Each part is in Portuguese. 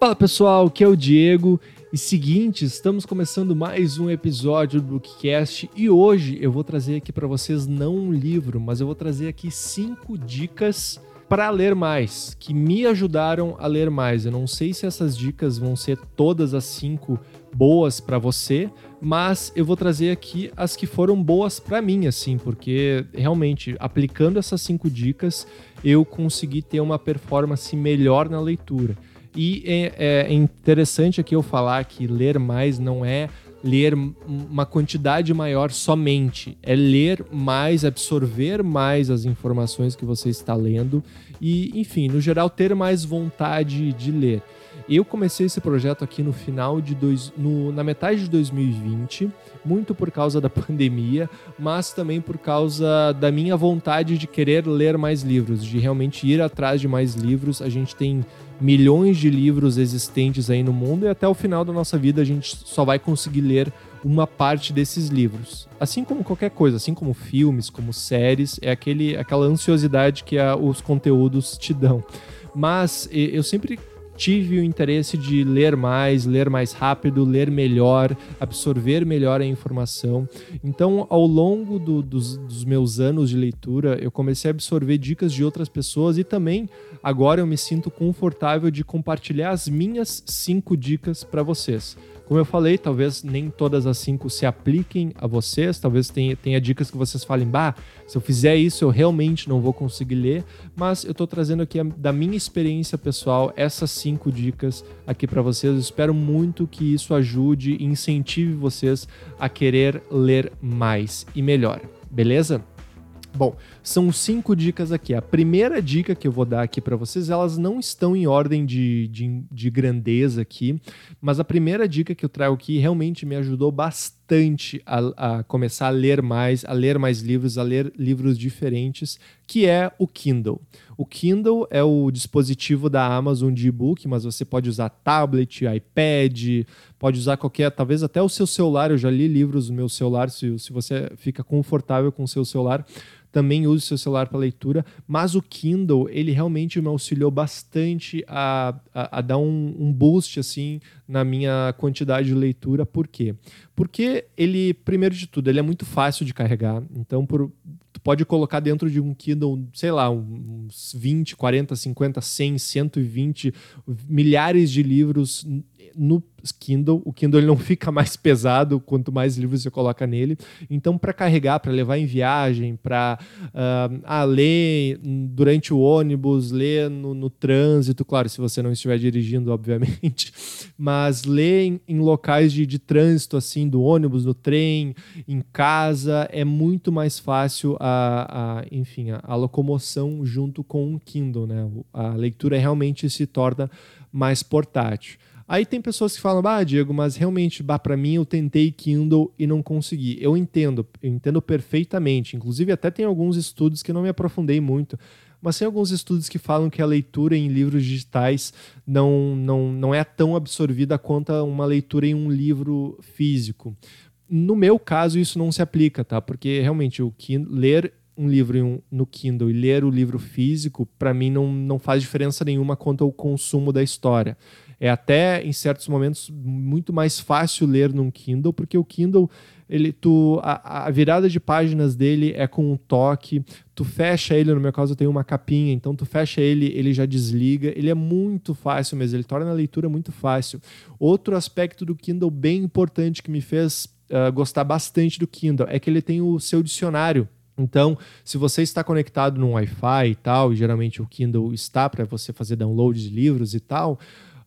Fala pessoal, aqui é o Diego. E seguinte, estamos começando mais um episódio do Bookcast e hoje eu vou trazer aqui para vocês não um livro, mas eu vou trazer aqui cinco dicas para ler mais, que me ajudaram a ler mais. Eu não sei se essas dicas vão ser todas as cinco boas para você, mas eu vou trazer aqui as que foram boas para mim, assim, porque realmente aplicando essas cinco dicas eu consegui ter uma performance melhor na leitura. E é, é interessante aqui eu falar que ler mais não é ler uma quantidade maior somente, é ler mais, absorver mais as informações que você está lendo e, enfim, no geral, ter mais vontade de ler. Eu comecei esse projeto aqui no final de dois, no, na metade de 2020, muito por causa da pandemia, mas também por causa da minha vontade de querer ler mais livros, de realmente ir atrás de mais livros. A gente tem milhões de livros existentes aí no mundo e até o final da nossa vida a gente só vai conseguir ler uma parte desses livros. Assim como qualquer coisa, assim como filmes, como séries, é aquele, aquela ansiosidade que a, os conteúdos te dão. Mas eu sempre tive o interesse de ler mais, ler mais rápido, ler melhor, absorver melhor a informação. Então, ao longo do, dos, dos, meus anos de leitura, eu comecei a absorver dicas de outras pessoas e também agora eu me sinto confortável de compartilhar as minhas cinco dicas para vocês. Como eu falei, talvez nem todas as cinco se apliquem a vocês, talvez tenha, tenha dicas que vocês falem, bah, se eu fizer isso eu realmente não vou conseguir ler, mas eu estou trazendo aqui a, da minha experiência pessoal essas cinco dicas aqui para vocês. Eu espero muito que isso ajude e incentive vocês a querer ler mais e melhor, beleza? Bom, são cinco dicas aqui. A primeira dica que eu vou dar aqui para vocês, elas não estão em ordem de, de, de, grandeza aqui, mas a primeira dica que eu trago aqui realmente me ajudou bastante a, a, começar a ler mais, a ler mais livros, a ler livros diferentes, que é o Kindle. O Kindle é o dispositivo da Amazon de e-book, mas você pode usar tablet, iPad, pode usar qualquer, talvez até o seu celular. Eu já li livros no meu celular, se, se você fica confortável com o seu celular também use seu celular para leitura, mas o Kindle, ele realmente me auxiliou bastante a, a, a dar um, um, boost, assim, na minha quantidade de leitura. Por quê? Porque ele, primeiro de tudo, ele é muito fácil de carregar, então por, tu pode colocar dentro de um Kindle, sei lá, uns 20, 40, 50, 100, 120, milhares de livros no Kindle. O Kindle não fica mais pesado quanto mais livros você coloca nele. Então, para carregar, para levar em viagem, para uh, ah, ler durante o ônibus, ler no, no, trânsito, claro, se você não estiver dirigindo, obviamente, mas ler em, em locais de, de trânsito, assim, do ônibus, do trem, em casa, é muito mais fácil a, a enfim, a, a locomoção junto com o Kindle, né? A leitura realmente se torna mais portátil. Aí tem pessoas que falam, ah, Diego, mas realmente, bah, para mim eu tentei Kindle e não consegui. Eu entendo, eu entendo perfeitamente. Inclusive, até tem alguns estudos que não me aprofundei muito, mas tem alguns estudos que falam que a leitura em livros digitais não, não, não é tão absorvida quanto uma leitura em um livro físico. No meu caso, isso não se aplica, tá? Porque realmente o Kindle, ler um livro no Kindle e ler o livro físico, para mim não, não faz diferença nenhuma quanto ao consumo da história. É até em certos momentos muito mais fácil ler num Kindle, porque o Kindle ele tu a, a, virada de páginas dele é com um toque, tu fecha ele, no meu caso eu tenho uma capinha, então tu fecha ele, ele já desliga, ele é muito fácil mesmo, ele torna a leitura muito fácil. Outro aspecto do Kindle bem importante que me fez uh, gostar bastante do Kindle é que ele tem o seu dicionário. Então, se você está conectado no Wi-Fi e tal, e geralmente o Kindle está para você fazer download de livros e tal,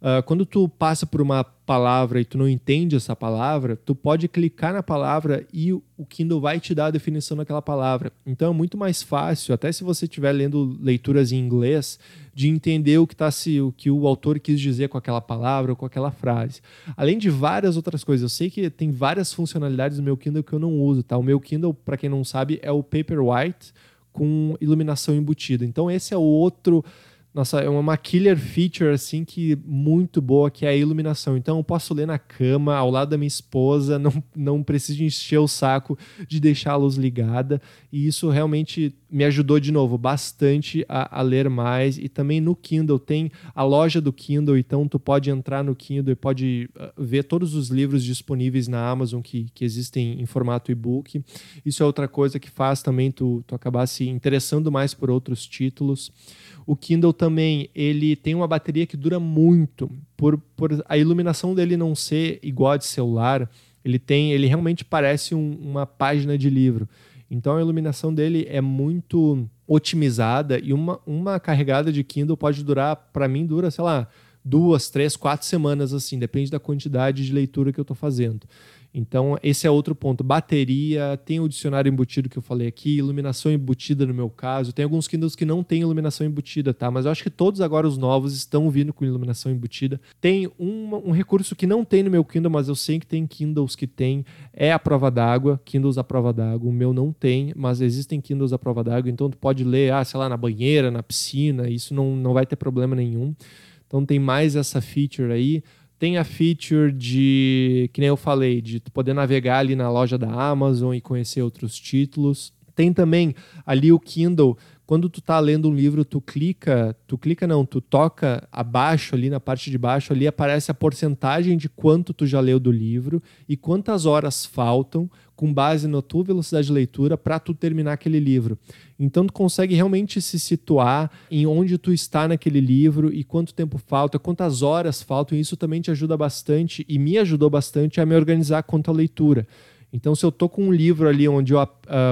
Uh, quando tu passa por uma palavra e tu não entende essa palavra, tu pode clicar na palavra e o Kindle vai te dar a definição daquela palavra. Então é muito mais fácil, até se você estiver lendo leituras em inglês, de entender o que, tá se, o que o autor quis dizer com aquela palavra ou com aquela frase. Além de várias outras coisas. Eu sei que tem várias funcionalidades no meu Kindle que eu não uso, tá? O meu Kindle, para quem não sabe, é o Paperwhite com iluminação embutida. Então esse é o outro nossa, é uma killer feature assim que muito boa, que é a iluminação. Então eu posso ler na cama, ao lado da minha esposa, não, não preciso encher o saco de deixar a luz ligada. E isso realmente me ajudou de novo bastante a, a, ler mais e também no Kindle tem a loja do Kindle, então tu pode entrar no Kindle e pode uh, ver todos os livros disponíveis na Amazon que, que existem em formato e-book. Isso é outra coisa que faz também tu, tu acabar se interessando mais por outros títulos. O Kindle também, ele tem uma bateria que dura muito, por, por a iluminação dele não ser igual a de celular, ele tem, ele realmente parece um, uma página de livro. Então a iluminação dele é muito otimizada e uma, uma carregada de Kindle pode durar, para mim, dura, sei lá, duas, três, quatro semanas, assim, depende da quantidade de leitura que eu estou fazendo. Então, esse é outro ponto. Bateria, tem o dicionário embutido que eu falei aqui, iluminação embutida no meu caso. Tem alguns Kindles que não tem iluminação embutida, tá? Mas eu acho que todos agora os novos estão vindo com iluminação embutida. Tem um, um recurso que não tem no meu Kindle, mas eu sei que tem Kindles que tem, é a prova d'água, Kindles à prova d'água. O meu não tem, mas existem Kindles à prova d'água, então tu pode ler, ah, sei lá, na banheira, na piscina, isso não, não vai ter problema nenhum. Então tem mais essa feature aí. Tem a feature de, que nem eu falei, de poder navegar ali na loja da Amazon e conhecer outros títulos. Tem também ali o Kindle. Quando tu tá lendo um livro, tu clica, tu clica não, tu toca abaixo ali na parte de baixo ali aparece a porcentagem de quanto tu já leu do livro e quantas horas faltam com base na tua velocidade de leitura para tu terminar aquele livro. Então tu consegue realmente se situar em onde tu está naquele livro e quanto tempo falta, quantas horas faltam. E isso também te ajuda bastante e me ajudou bastante a me organizar quanto à leitura. Então, se eu tô com um livro ali onde eu uh,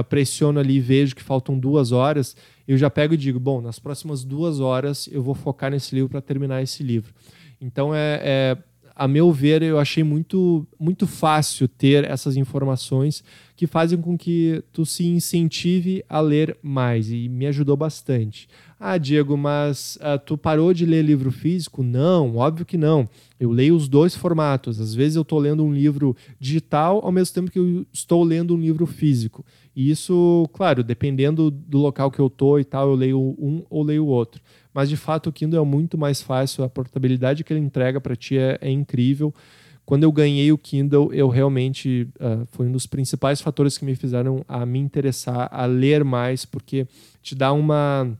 pressiono ali e vejo que faltam duas horas, eu já pego e digo, bom, nas próximas duas horas eu vou focar nesse livro para terminar esse livro. Então, é, é a meu ver, eu achei muito, muito fácil ter essas informações que fazem com que tu se incentive a ler mais e me ajudou bastante. Ah, Diego, mas uh, tu parou de ler livro físico? Não, óbvio que não. Eu leio os dois formatos. Às vezes eu estou lendo um livro digital ao mesmo tempo que eu estou lendo um livro físico. E isso, claro, dependendo do local que eu estou e tal, eu leio um ou leio o outro mas de fato o Kindle é muito mais fácil, a portabilidade que ele entrega para ti é, é, incrível. Quando eu ganhei o Kindle, eu realmente uh, foi um dos principais fatores que me fizeram a me interessar a ler mais, porque te dá uma,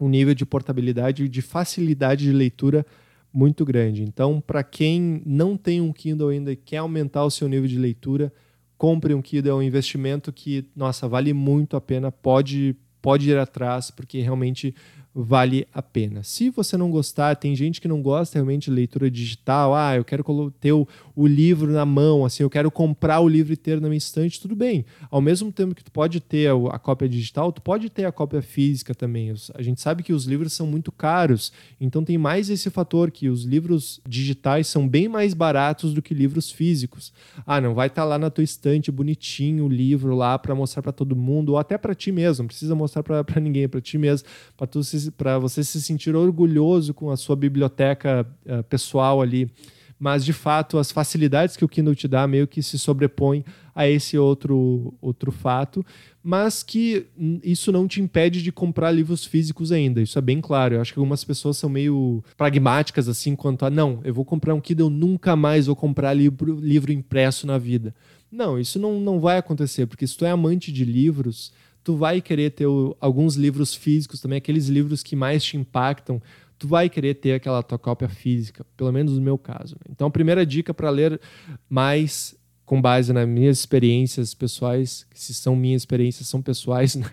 um nível de portabilidade e de facilidade de leitura muito grande. Então, para quem não tem um Kindle ainda e quer aumentar o seu nível de leitura, compre um Kindle, é um investimento que, nossa, vale muito a pena, pode, pode ir atrás, porque realmente vale a pena. Se você não gostar, tem gente que não gosta realmente de leitura digital, ah, eu quero ter o, o, livro na mão, assim, eu quero comprar o livro e ter na minha estante, tudo bem. Ao mesmo tempo que tu pode ter a, a cópia digital, tu pode ter a cópia física também. A gente sabe que os livros são muito caros, então tem mais esse fator que os livros digitais são bem mais baratos do que livros físicos. Ah, não vai estar tá lá na tua estante bonitinho o livro lá para mostrar para todo mundo ou até para ti mesmo, não precisa mostrar para ninguém, para ti mesmo, para tu se para você se sentir orgulhoso com a sua biblioteca uh, pessoal ali. Mas, de fato, as facilidades que o Kindle te dá meio que se sobrepõem a esse outro, outro fato, mas que isso não te impede de comprar livros físicos ainda. Isso é bem claro. Eu acho que algumas pessoas são meio pragmáticas assim quanto a não, eu vou comprar um Kindle, nunca mais vou comprar livro, livro impresso na vida. Não, isso não, não vai acontecer, porque se tu é amante de livros, tu vai querer ter o, alguns livros físicos também, aqueles livros que mais te impactam, tu vai querer ter aquela tua cópia física, pelo menos no meu caso. Né? Então, a primeira dica para ler mais com base nas minhas experiências pessoais, se são minhas experiências, são pessoais, né?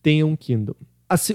tenha um Kindle.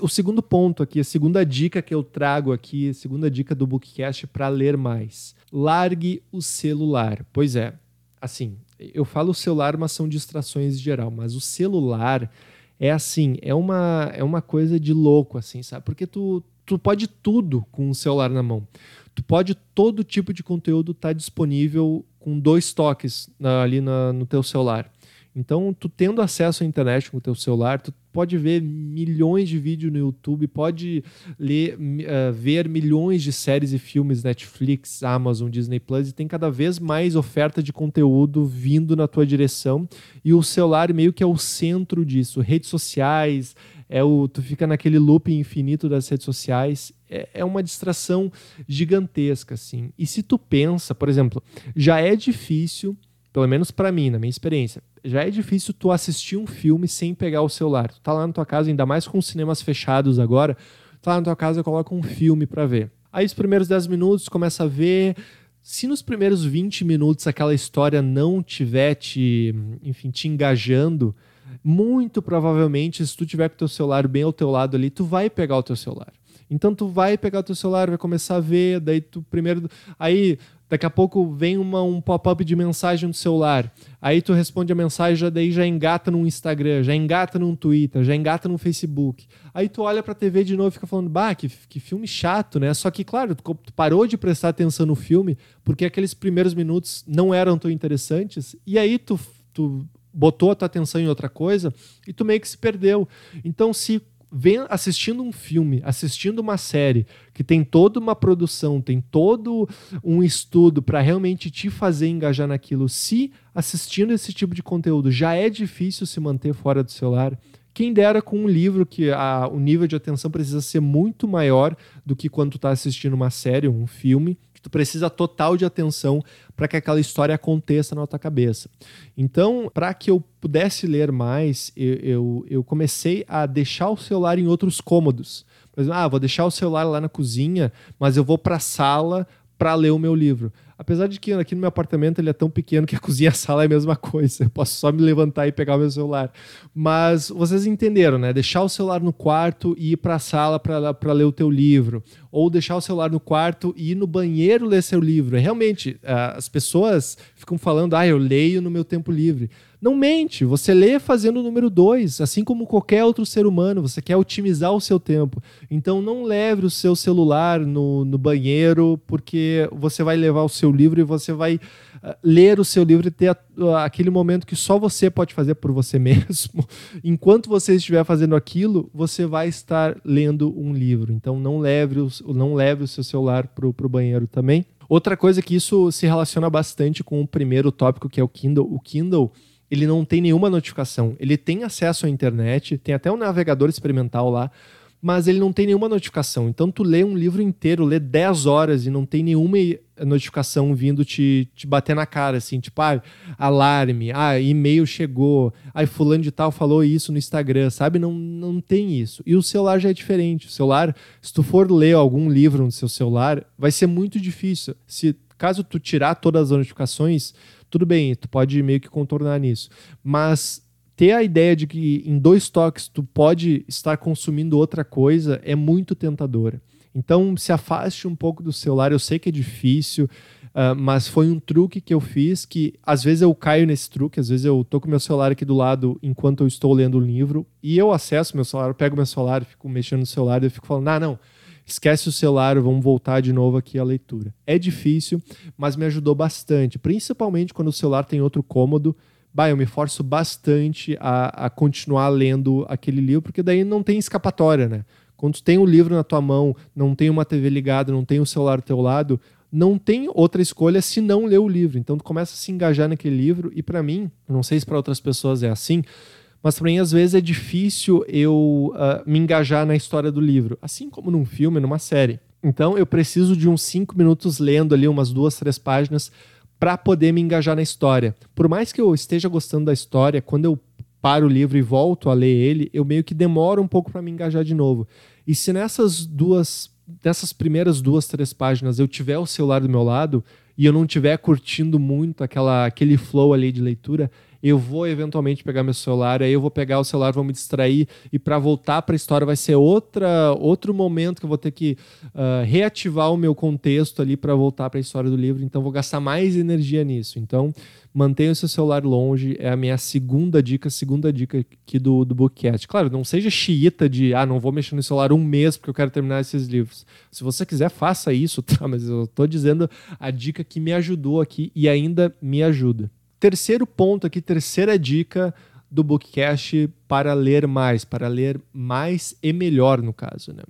o segundo ponto aqui, a segunda dica que eu trago aqui, a segunda dica do Bookcast para ler mais. Largue o celular. Pois é, assim, eu falo celular, mas são distrações em geral, mas o celular é assim, é uma, é uma coisa de louco, assim, sabe? Porque tu, tu pode tudo com o celular na mão. Tu pode todo tipo de conteúdo estar tá disponível com dois toques na, ali na, no teu celular. Então, tu tendo acesso à internet com o teu celular, tu pode ver milhões de vídeos no YouTube, pode ler, uh, ver milhões de séries e filmes Netflix, Amazon, Disney Plus, e tem cada vez mais oferta de conteúdo vindo na tua direção. E o celular meio que é o centro disso. Redes sociais, é o, tu fica naquele loop infinito das redes sociais. É, é uma distração gigantesca, assim. E se tu pensa, por exemplo, já é difícil pelo menos para mim, na minha experiência, já é difícil tu assistir um filme sem pegar o celular. Tu tá lá na tua casa, ainda mais com os cinemas fechados agora, tá lá na tua casa coloca um filme para ver. Aí os primeiros 10 minutos começa a ver, se nos primeiros 20 minutos aquela história não tiver te, enfim, te engajando, muito provavelmente, se tu tiver com o teu celular bem ao teu lado ali, tu vai pegar o teu celular. Então tu vai pegar o teu celular, vai começar a ver, daí tu primeiro. Aí daqui a pouco vem uma, um pop-up de mensagem no celular. Aí tu responde a mensagem, daí já engata no Instagram, já engata no Twitter, já engata no Facebook. Aí tu olha pra TV de novo e fica falando, bah, que, que filme chato, né? Só que, claro, tu, tu parou de prestar atenção no filme porque aqueles primeiros minutos não eram tão interessantes. E aí tu, tu botou a tua atenção em outra coisa e tu meio que se perdeu. Então, se vem assistindo um filme, assistindo uma série que tem toda uma produção, tem todo um estudo para realmente te fazer engajar naquilo, se assistindo esse tipo de conteúdo já é difícil se manter fora do celular, quem dera com um livro que a, o nível de atenção precisa ser muito maior do que quando tu está assistindo uma série ou um filme que tu precisa total de atenção para que aquela história aconteça na tua cabeça. Então, para que eu pudesse ler mais, eu, eu, eu, comecei a deixar o celular em outros cômodos. Exemplo, ah, vou deixar o celular lá na cozinha, mas eu vou para a sala para ler o meu livro. Apesar de que aqui no meu apartamento ele é tão pequeno que a cozinha e a sala é a mesma coisa. Eu posso só me levantar e pegar o meu celular. Mas vocês entenderam, né? Deixar o celular no quarto e ir para a sala para ler o teu livro. Ou deixar o celular no quarto e ir no banheiro ler seu livro. Realmente, as pessoas ficam falando, ah, eu leio no meu tempo livre. Não mente, você lê fazendo o número 2, assim como qualquer outro ser humano, você quer otimizar o seu tempo. Então não leve o seu celular no, no banheiro, porque você vai levar o seu livro e você vai uh, ler o seu livro e ter a, uh, aquele momento que só você pode fazer por você mesmo. Enquanto você estiver fazendo aquilo, você vai estar lendo um livro. Então não leve o, não leve o seu celular para o banheiro também. Outra coisa que isso se relaciona bastante com o primeiro tópico, que é o Kindle. O Kindle ele não tem nenhuma notificação. Ele tem acesso à internet, tem até um navegador experimental lá, mas ele não tem nenhuma notificação. Então tu lê um livro inteiro, lê 10 horas e não tem nenhuma notificação vindo te, te bater na cara, assim, tipo, ah, alarme, ah, e-mail chegou, ah, fulano de tal falou isso no Instagram, sabe? Não, não tem isso. E o celular já é diferente. O celular, se tu for ler algum livro no seu celular, vai ser muito difícil. Se caso tu tirar todas as notificações, tudo bem, tu pode meio que contornar nisso. Mas ter a ideia de que em dois toques tu pode estar consumindo outra coisa é muito tentadora. Então se afaste um pouco do celular. Eu sei que é difícil, uh, mas foi um truque que eu fiz que às vezes eu caio nesse truque, às vezes eu tô com meu celular aqui do lado enquanto eu estou lendo o livro e eu acesso meu celular, eu pego meu celular, fico mexendo no celular e eu fico falando, ah, não esquece o celular, vamos voltar de novo aqui à leitura. É difícil, mas me ajudou bastante, principalmente quando o celular tem outro cômodo. Bah, eu me forço bastante a, a continuar lendo aquele livro, porque daí não tem escapatória, né? Quando tu tem o um livro na tua mão, não tem uma TV ligada, não tem o um celular do teu lado, não tem outra escolha se não ler o livro. Então tu começa a se engajar naquele livro e para mim, não sei se para outras pessoas é assim, mas para mim às vezes é difícil eu uh, me engajar na história do livro, assim como num filme, numa série. Então eu preciso de uns cinco minutos lendo ali umas duas, três páginas para poder me engajar na história. Por mais que eu esteja gostando da história, quando eu paro o livro e volto a ler ele, eu meio que demoro um pouco para me engajar de novo. E se nessas duas, nessas primeiras duas, três páginas eu tiver o celular do meu lado e eu não estiver curtindo muito aquela, aquele flow ali de leitura, eu vou eventualmente pegar meu celular, aí eu vou pegar o celular, vou me distrair e para voltar para a história vai ser outra outro momento que eu vou ter que uh, reativar o meu contexto ali para voltar para a história do livro, então vou gastar mais energia nisso. Então, mantenha o seu celular longe, é a minha segunda dica, segunda dica aqui do, do Bookcast. Claro, não seja xiita de, ah, não vou mexer no celular um mês porque eu quero terminar esses livros. Se você quiser, faça isso, tá? Mas eu estou dizendo a dica que me ajudou aqui e ainda me ajuda. Terceiro ponto aqui, terceira dica do Bookcast para ler mais, para ler mais e melhor, no caso. Né?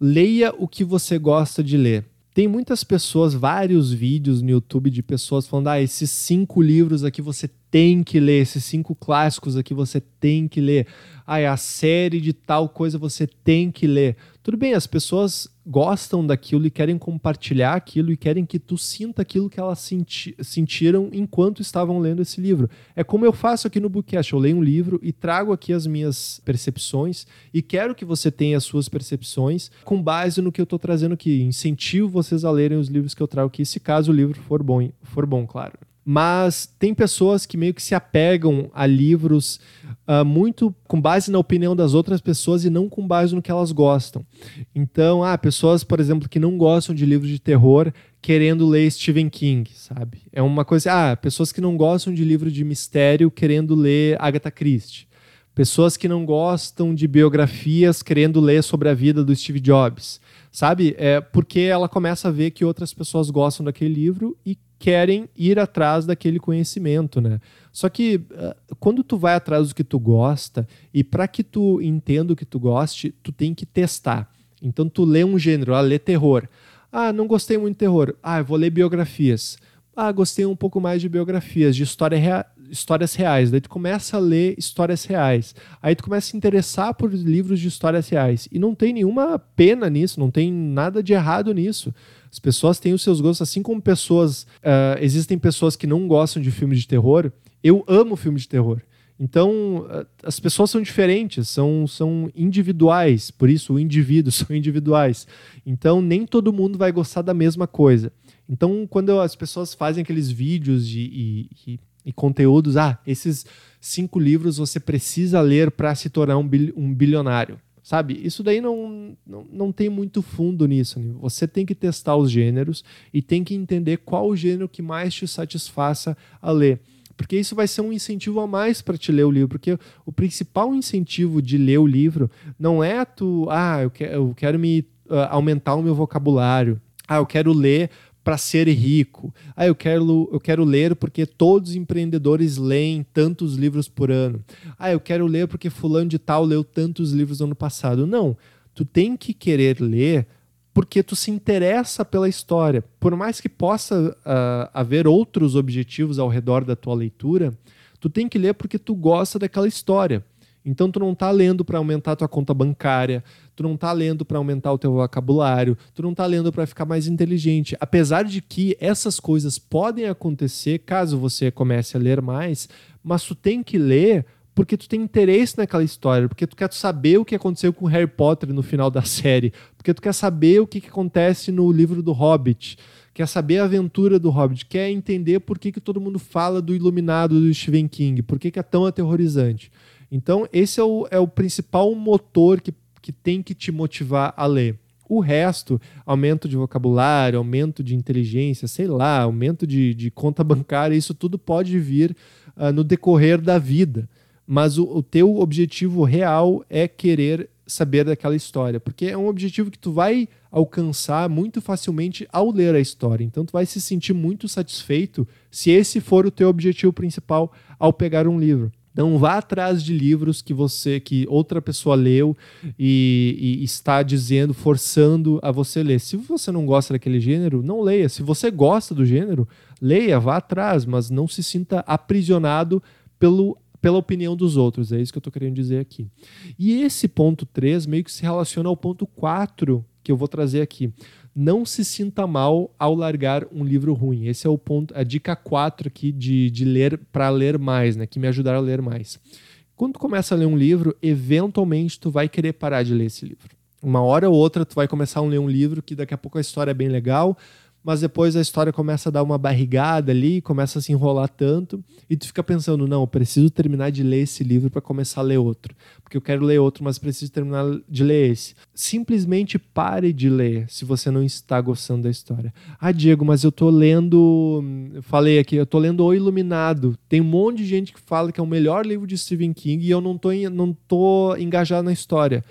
Leia o que você gosta de ler. Tem muitas pessoas, vários vídeos no YouTube de pessoas falando: ah, esses cinco livros aqui você tem que ler, esses cinco clássicos aqui você tem que ler. Ah, a série de tal coisa você tem que ler. Tudo bem, as pessoas gostam daquilo e querem compartilhar aquilo e querem que tu sinta aquilo que elas senti sentiram enquanto estavam lendo esse livro. É como eu faço aqui no Bookcast, eu leio um livro e trago aqui as minhas percepções e quero que você tenha as suas percepções com base no que eu estou trazendo aqui. Incentivo vocês a lerem os livros que eu trago aqui, se caso o livro for bom, for bom, claro mas tem pessoas que meio que se apegam a livros uh, muito com base na opinião das outras pessoas e não com base no que elas gostam. Então, ah, pessoas, por exemplo, que não gostam de livros de terror querendo ler Stephen King, sabe? É uma coisa, ah, pessoas que não gostam de livro de mistério querendo ler Agatha Christie. Pessoas que não gostam de biografias querendo ler sobre a vida do Steve Jobs, sabe? É porque ela começa a ver que outras pessoas gostam daquele livro e querem ir atrás daquele conhecimento, né? Só que uh, quando tu vai atrás do que tu gosta e para que tu entenda o que tu goste, tu tem que testar. Então tu lê um gênero, ah, lê terror. Ah, não gostei muito de terror. Ah, eu vou ler biografias. Ah, gostei um pouco mais de biografias, de história rea histórias reais. Daí tu começa a ler histórias reais. Aí tu começa a se interessar por livros de histórias reais. E não tem nenhuma pena nisso, não tem nada de errado nisso. As pessoas têm os seus gostos, assim como pessoas. Uh, existem pessoas que não gostam de filmes de terror. Eu amo filme de terror. Então, uh, as pessoas são diferentes, são, são individuais, por isso, o indivíduo são individuais. Então, nem todo mundo vai gostar da mesma coisa. Então, quando as pessoas fazem aqueles vídeos de, e, e, e conteúdos, ah, esses cinco livros você precisa ler para se tornar um bilionário. Sabe? Isso daí não, não, não tem muito fundo nisso. Né? Você tem que testar os gêneros e tem que entender qual o gênero que mais te satisfaça a ler. Porque isso vai ser um incentivo a mais para te ler o livro. Porque o principal incentivo de ler o livro não é tu, ah, eu quero, eu quero me uh, aumentar o meu vocabulário. Ah, eu quero ler para ser rico. Ah, eu quero, eu quero ler porque todos os empreendedores leem tantos livros por ano. Ah, eu quero ler porque fulano de tal leu tantos livros no ano passado. Não, tu tem que querer ler porque tu se interessa pela história. Por mais que possa uh, haver outros objetivos ao redor da tua leitura, tu tem que ler porque tu gosta daquela história. Então tu não está lendo para aumentar tua conta bancária, tu não está lendo para aumentar o teu vocabulário, tu não está lendo para ficar mais inteligente. Apesar de que essas coisas podem acontecer caso você comece a ler mais, mas tu tem que ler porque tu tem interesse naquela história, porque tu quer saber o que aconteceu com Harry Potter no final da série, porque tu quer saber o que, que acontece no livro do Hobbit, quer saber a aventura do Hobbit, quer entender por que, que todo mundo fala do Iluminado do Stephen King, por que, que é tão aterrorizante. Então, esse é o, é o principal motor que, que tem que te motivar a ler. O resto, aumento de vocabulário, aumento de inteligência, sei lá, aumento de, de conta bancária, isso tudo pode vir uh, no decorrer da vida. Mas o, o teu objetivo real é querer saber daquela história, porque é um objetivo que tu vai alcançar muito facilmente ao ler a história. Então tu vai se sentir muito satisfeito se esse for o teu objetivo principal ao pegar um livro. Não vá atrás de livros que você, que outra pessoa leu e, e, está dizendo, forçando a você ler. Se você não gosta daquele gênero, não leia. Se você gosta do gênero, leia, vá atrás, mas não se sinta aprisionado pelo, pela opinião dos outros. É isso que eu estou querendo dizer aqui. E esse ponto 3 meio que se relaciona ao ponto 4 que eu vou trazer aqui não se sinta mal ao largar um livro ruim. Esse é o ponto, a dica 4 aqui de, de ler para ler mais, né? Que me ajudaram a ler mais. Quando tu começa a ler um livro, eventualmente tu vai querer parar de ler esse livro. Uma hora ou outra tu vai começar a ler um livro que daqui a pouco a história é bem legal, mas depois a história começa a dar uma barrigada ali, começa a se enrolar tanto, e tu fica pensando, não, eu preciso terminar de ler esse livro para começar a ler outro, porque eu quero ler outro, mas preciso terminar de ler esse. Simplesmente pare de ler se você não está gostando da história. Ah, Diego, mas eu tô lendo, eu falei aqui, eu tô lendo O Iluminado. Tem um monte de gente que fala que é o melhor livro de Stephen King e eu não tô, não tô engajado na história.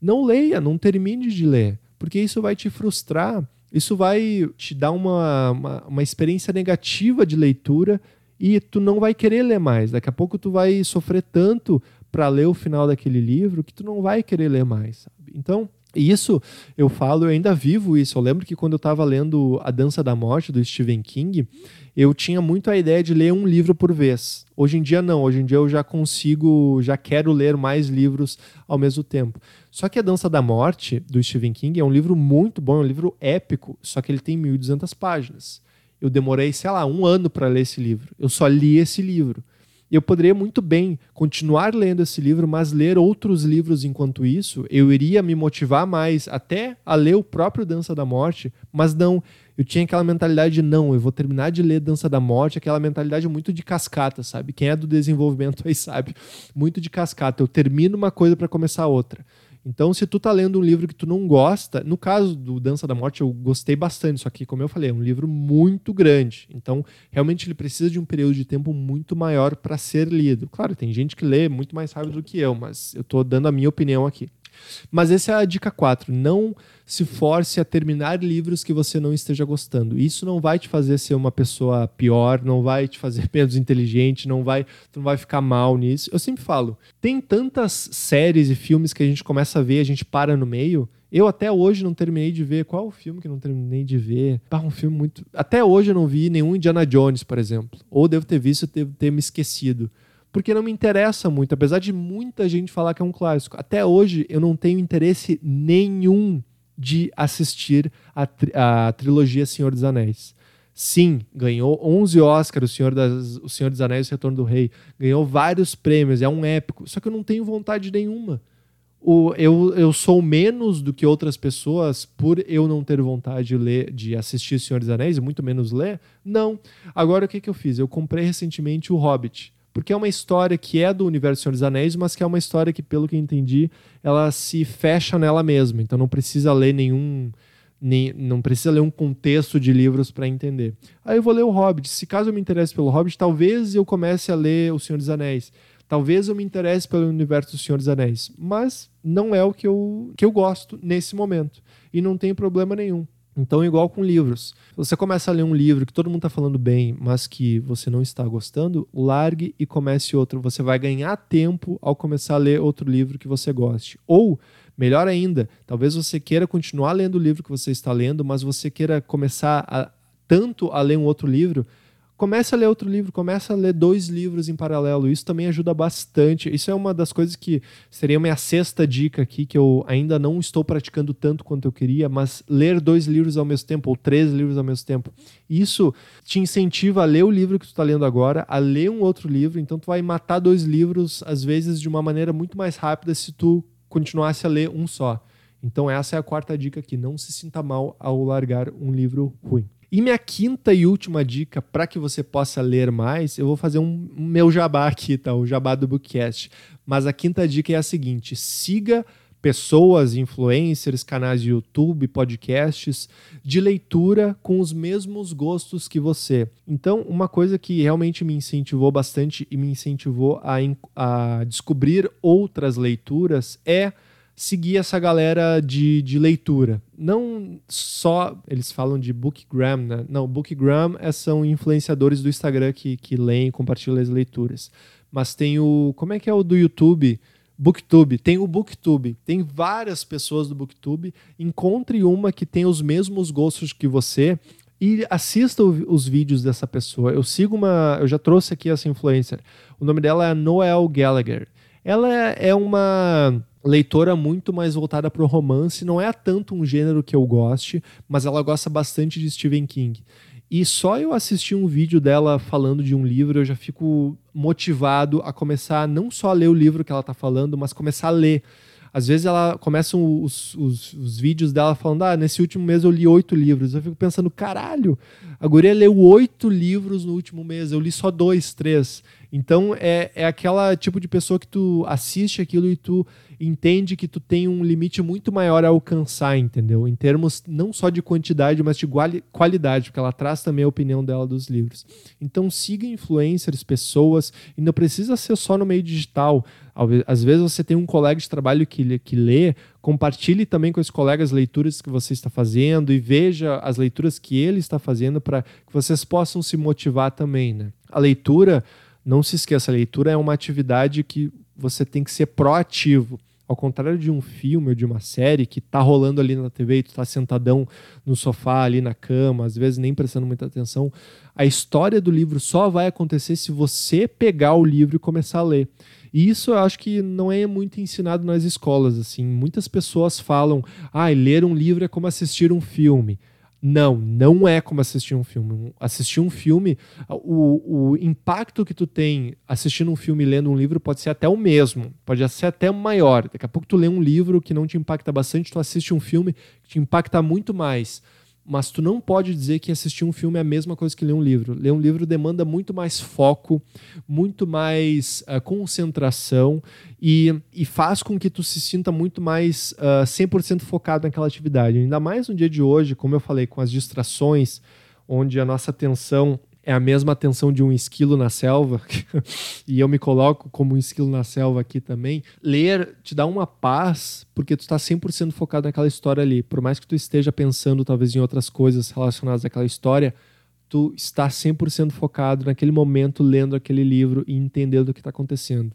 Não leia, não termine de ler, porque isso vai te frustrar isso vai te dar uma, uma, uma, experiência negativa de leitura e tu não vai querer ler mais. Daqui a pouco tu vai sofrer tanto para ler o final daquele livro que tu não vai querer ler mais. Sabe? Então, E isso eu falo, eu ainda vivo isso. Eu lembro que quando eu estava lendo A Dança da Morte, do Stephen King, eu tinha muito a ideia de ler um livro por vez. Hoje em dia não, hoje em dia eu já consigo, já quero ler mais livros ao mesmo tempo. Só que A Dança da Morte, do Stephen King, é um livro muito bom, é um livro épico, só que ele tem 1.200 páginas. Eu demorei, sei lá, um ano para ler esse livro. Eu só li esse livro. Eu poderia muito bem continuar lendo esse livro, mas ler outros livros enquanto isso, eu iria me motivar mais até a ler o próprio Dança da Morte, mas não, eu tinha aquela mentalidade de não, eu vou terminar de ler Dança da Morte, aquela mentalidade muito de cascata, sabe? Quem é do desenvolvimento aí sabe, muito de cascata. Eu termino uma coisa para começar outra. Então, se tu tá lendo um livro que tu não gosta, no caso do Dança da Morte, eu gostei bastante, só que, como eu falei, é um livro muito grande. Então, realmente ele precisa de um período de tempo muito maior para ser lido. Claro, tem gente que lê muito mais rápido do que eu, mas eu tô dando a minha opinião aqui. Mas essa é a dica 4. Não se force a terminar livros que você não esteja gostando. Isso não vai te fazer ser uma pessoa pior, não vai te fazer menos inteligente, não vai, não vai ficar mal nisso. Eu sempre falo, tem tantas séries e filmes que a gente começa a ver, a gente para no meio. Eu até hoje não terminei de ver. Qual o filme que não terminei de ver? Ah, um filme muito. Até hoje eu não vi nenhum Indiana Jones, por exemplo. Ou devo ter visto e ter, ter me esquecido porque não me interessa muito, apesar de muita gente falar que é um clássico. Até hoje eu não tenho interesse nenhum de assistir a, tri a trilogia Senhor dos Anéis. Sim, ganhou 11 Oscars, o Senhor, das, o Senhor dos Anéis e o Retorno do Rei. Ganhou vários prêmios, é um épico. Só que eu não tenho vontade nenhuma. O, eu, eu sou menos do que outras pessoas por eu não ter vontade de ler, de assistir Senhor dos Anéis, e muito menos ler? Não. Agora o que, que eu fiz? Eu comprei recentemente o Hobbit porque é uma história que é do universo Senhor dos Anéis, mas que é uma história que, pelo que eu entendi, ela se fecha nela mesma. Então não precisa ler nenhum. Nem, não precisa ler um contexto de livros para entender. Aí eu vou ler o Hobbit. Se caso eu me interesse pelo Hobbit, talvez eu comece a ler O Senhor dos Anéis. Talvez eu me interesse pelo universo do Senhor dos Anéis. Mas não é o que eu, que eu gosto nesse momento. E não tem problema nenhum. Então, igual com livros. Você começa a ler um livro que todo mundo está falando bem, mas que você não está gostando, largue e comece outro. Você vai ganhar tempo ao começar a ler outro livro que você goste. Ou, melhor ainda, talvez você queira continuar lendo o livro que você está lendo, mas você queira começar a, tanto a ler um outro livro comece a ler outro livro, comece a ler dois livros em paralelo. Isso também ajuda bastante. Isso é uma das coisas que seria minha sexta dica aqui, que eu ainda não estou praticando tanto quanto eu queria, mas ler dois livros ao mesmo tempo, ou três livros ao mesmo tempo. Isso te incentiva a ler o livro que tu está lendo agora, a ler um outro livro, então tu vai matar dois livros, às vezes, de uma maneira muito mais rápida se tu continuasse a ler um só. Então essa é a quarta dica aqui, não se sinta mal ao largar um livro ruim. E minha quinta e última dica para que você possa ler mais, eu vou fazer um, meu jabá aqui, tá? O jabá do Bookcast. Mas a quinta dica é a seguinte: siga pessoas, influencers, canais de YouTube, podcasts de leitura com os mesmos gostos que você. Então, uma coisa que realmente me incentivou bastante e me incentivou a, a descobrir outras leituras é seguir essa galera de, de leitura. Não só eles falam de Bookgram, né? Não, Bookgram é, são influenciadores do Instagram que, que leem e compartilham as leituras. Mas tem o. Como é que é o do YouTube? Booktube, tem o Booktube, tem várias pessoas do Booktube. Encontre uma que tem os mesmos gostos que você e assista os vídeos dessa pessoa. Eu sigo uma, eu já trouxe aqui essa influencer. O nome dela é Noel Gallagher. Ela é uma leitora muito mais voltada para o romance. Não é tanto um gênero que eu goste, mas ela gosta bastante de Stephen King. E só eu assistir um vídeo dela falando de um livro, eu já fico motivado a começar não só a ler o livro que ela está falando, mas começar a ler. Às vezes ela começa os, os, os, vídeos dela falando: Ah, nesse último mês eu li oito livros. Eu fico pensando, caralho, a guria leu oito livros no último mês, eu li só dois, três. Então é, é aquela tipo de pessoa que tu assiste aquilo e tu entende que tu tem um limite muito maior a alcançar, entendeu? Em termos não só de quantidade, mas de qualidade, porque ela traz também a opinião dela dos livros. Então siga influencers, pessoas, e não precisa ser só no meio digital. Às vezes você tem um colega de trabalho que, que lê, compartilhe também com esse colega as leituras que você está fazendo e veja as leituras que ele está fazendo para que vocês possam se motivar também, né? A leitura, não se esqueça, a leitura é uma atividade que você tem que ser proativo. Ao contrário de um filme ou de uma série que tá rolando ali na TV e tu tá sentadão no sofá, ali na cama, às vezes nem prestando muita atenção, a história do livro só vai acontecer se você pegar o livro e começar a ler. E isso eu acho que não é muito ensinado nas escolas, assim. Muitas pessoas falam, ah, ler um livro é como assistir um filme. Não, não é como assistir um filme. Assistir um filme, o, o impacto que tu tem assistindo um filme e lendo um livro pode ser até o mesmo, pode ser até maior. Daqui a pouco tu lê um livro que não te impacta bastante, tu assiste um filme que te impacta muito mais mas tu não pode dizer que assistir um filme é a mesma coisa que ler um livro. Ler um livro demanda muito mais foco, muito mais uh, concentração e, e, faz com que tu se sinta muito mais uh, ah, 100% focado naquela atividade. Ainda mais no dia de hoje, como eu falei, com as distrações, onde a nossa atenção é a mesma atenção de um esquilo na selva, e eu me coloco como um esquilo na selva aqui também, ler te dá uma paz, porque tu está 100% focado naquela história ali. Por mais que tu esteja pensando talvez em outras coisas relacionadas àquela história, tu está 100% focado naquele momento lendo aquele livro e entendendo o que está acontecendo.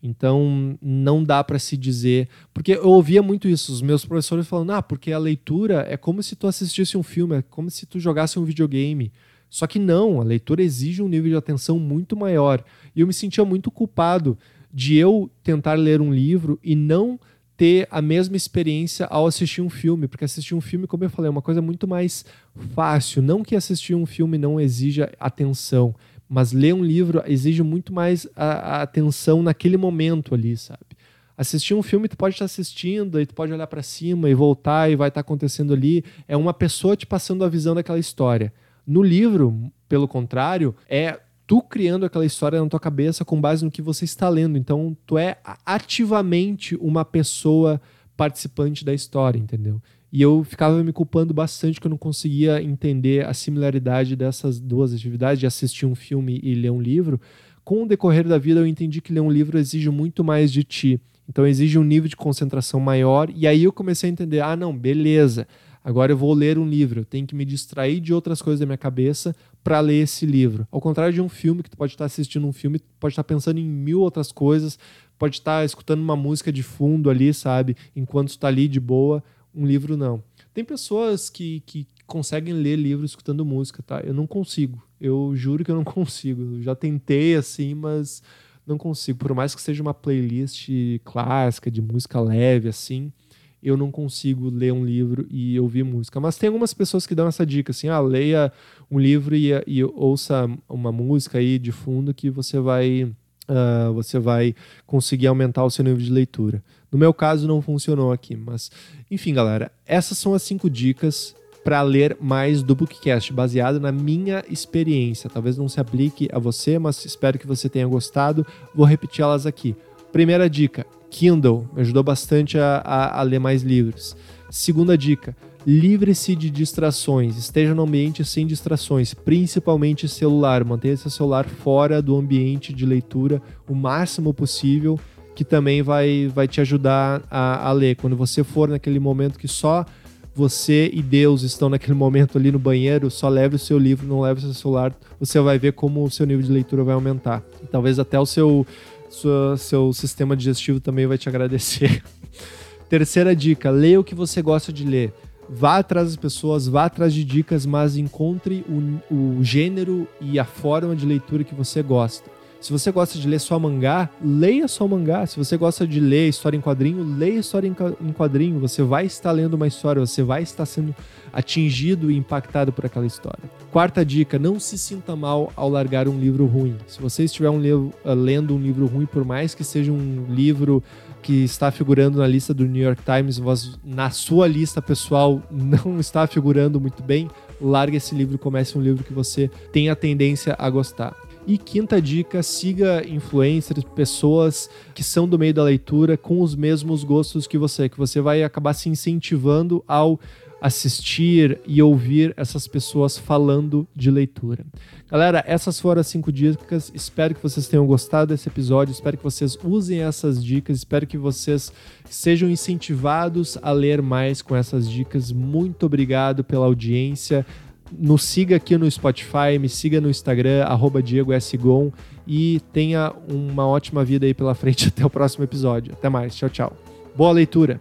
Então, não dá para se dizer. Porque eu ouvia muito isso, os meus professores falando: ah, porque a leitura é como se tu assistisse um filme, é como se tu jogasse um videogame. Só que não, a leitura exige um nível de atenção muito maior. E eu me sentia muito culpado de eu tentar ler um livro e não ter a mesma experiência ao assistir um filme, porque assistir um filme, como eu falei, é uma coisa muito mais fácil. Não que assistir um filme não exija atenção, mas ler um livro exige muito mais a, a atenção naquele momento ali, sabe? Assistir um filme, tu pode estar assistindo, e tu pode olhar para cima e voltar e vai estar acontecendo ali. É uma pessoa te passando a visão daquela história. No livro, pelo contrário, é tu criando aquela história na tua cabeça com base no que você está lendo. Então, tu é ativamente uma pessoa participante da história, entendeu? E eu ficava me culpando bastante que eu não conseguia entender a similaridade dessas duas atividades, de assistir um filme e ler um livro. Com o decorrer da vida, eu entendi que ler um livro exige muito mais de ti. Então, exige um nível de concentração maior. E aí eu comecei a entender: ah, não, beleza. Agora eu vou ler um livro, eu tenho que me distrair de outras coisas da minha cabeça para ler esse livro. Ao contrário de um filme, que tu pode estar assistindo um filme, pode estar pensando em mil outras coisas, pode estar escutando uma música de fundo ali, sabe? Enquanto está ali de boa. Um livro não. Tem pessoas que, que conseguem ler livro escutando música, tá? Eu não consigo. Eu juro que eu não consigo. Eu já tentei assim, mas não consigo. Por mais que seja uma playlist clássica de música leve, assim eu não consigo ler um livro e ouvir música. Mas tem algumas pessoas que dão essa dica, assim, ah, leia um livro e, e ouça uma música aí de fundo que você vai, uh, você vai conseguir aumentar o seu nível de leitura. No meu caso não funcionou aqui, mas enfim, galera, essas são as cinco dicas para ler mais do Bookcast, baseado na minha experiência. Talvez não se aplique a você, mas espero que você tenha gostado. Vou repetir elas aqui. Primeira dica: Kindle, me ajudou bastante a, a, a ler mais livros. Segunda dica: livre-se de distrações, esteja no ambiente sem distrações, principalmente celular. Mantenha seu celular fora do ambiente de leitura o máximo possível, que também vai, vai te ajudar a, a ler. Quando você for naquele momento que só você e Deus estão naquele momento ali no banheiro, só leve o seu livro, não leve o seu celular, você vai ver como o seu nível de leitura vai aumentar. Talvez até o seu sua, seu sistema digestivo também vai te agradecer. Terceira dica: leia o que você gosta de ler. Vá atrás das pessoas, vá atrás de dicas, mas encontre o, o gênero e a forma de leitura que você gosta. Se você gosta de ler só mangá, leia só mangá. Se você gosta de ler história em quadrinho, leia história em quadrinho. Você vai estar lendo uma história, você vai estar sendo atingido e impactado por aquela história. Quarta dica: não se sinta mal ao largar um livro ruim. Se você estiver um livro, uh, lendo um livro ruim, por mais que seja um livro que está figurando na lista do New York Times, mas na sua lista pessoal não está figurando muito bem, largue esse livro e comece um livro que você tem a tendência a gostar. E quinta dica, siga influencers, pessoas que são do meio da leitura com os mesmos gostos que você, que você vai acabar se incentivando ao assistir e ouvir essas pessoas falando de leitura. Galera, essas foram as cinco dicas. Espero que vocês tenham gostado desse episódio. Espero que vocês usem essas dicas. Espero que vocês sejam incentivados a ler mais com essas dicas. Muito obrigado pela audiência. Nos siga aqui no Spotify, me siga no Instagram, arroba Diego S. Gon, e tenha uma ótima vida aí pela frente até o próximo episódio. Até mais, tchau, tchau. Boa leitura!